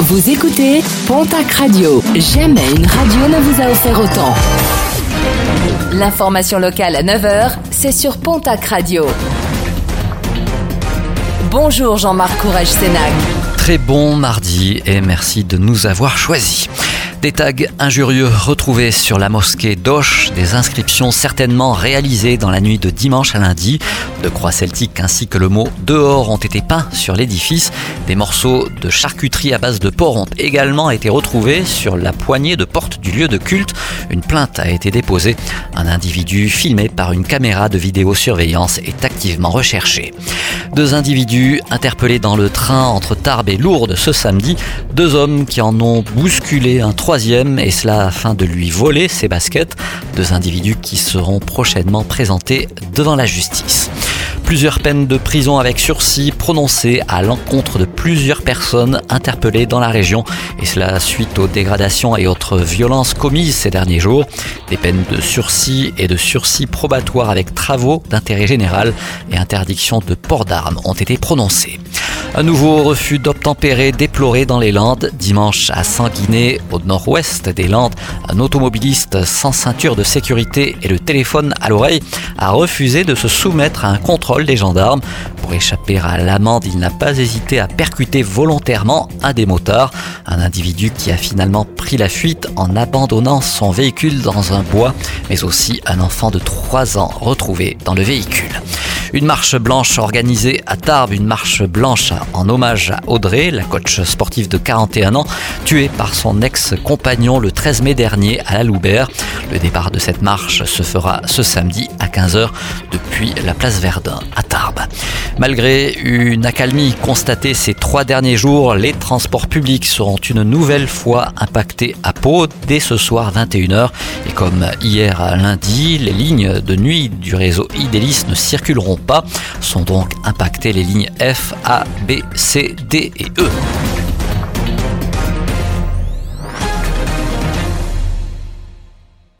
Vous écoutez Pontac Radio. Jamais une radio ne vous a offert autant. L'information locale à 9h, c'est sur Pontac Radio. Bonjour Jean-Marc Courage Sénac. Très bon mardi et merci de nous avoir choisis. Des tags injurieux retrouvés sur la mosquée d'Auch, des inscriptions certainement réalisées dans la nuit de dimanche à lundi. De croix celtiques ainsi que le mot dehors ont été peints sur l'édifice. Des morceaux de charcuterie à base de porc ont également été retrouvés sur la poignée de porte du lieu de culte. Une plainte a été déposée. Un individu filmé par une caméra de vidéosurveillance est activement recherché. Deux individus interpellés dans le train entre Tarbes et Lourdes ce samedi. Deux hommes qui en ont bousculé un troisième et cela afin de lui voler ses baskets. Deux individus qui seront prochainement présentés devant la justice. Plusieurs peines de prison avec sursis prononcées à l'encontre de plusieurs personnes interpellées dans la région, et cela suite aux dégradations et autres violences commises ces derniers jours. Des peines de sursis et de sursis probatoires avec travaux d'intérêt général et interdiction de port d'armes ont été prononcées. Un nouveau refus d'obtempérer déploré dans les Landes. Dimanche à Sanguinet, au nord-ouest des Landes, un automobiliste sans ceinture de sécurité et le téléphone à l'oreille a refusé de se soumettre à un contrôle des gendarmes. Pour échapper à l'amende, il n'a pas hésité à percuter volontairement un des motards, un individu qui a finalement pris la fuite en abandonnant son véhicule dans un bois, mais aussi un enfant de 3 ans retrouvé dans le véhicule. Une marche blanche organisée à Tarbes, une marche blanche en hommage à Audrey, la coach sportive de 41 ans, tuée par son ex-compagnon le 13 mai dernier à la Loubert. Le départ de cette marche se fera ce samedi à 15h depuis la place Verdun à Tarbes. Malgré une accalmie constatée ces trois derniers jours, les transports publics seront une nouvelle fois impactés à Pau dès ce soir 21h. Et comme hier à lundi, les lignes de nuit du réseau Idélis ne circuleront pas. Sont donc impactées les lignes F, A, B, C, D et E.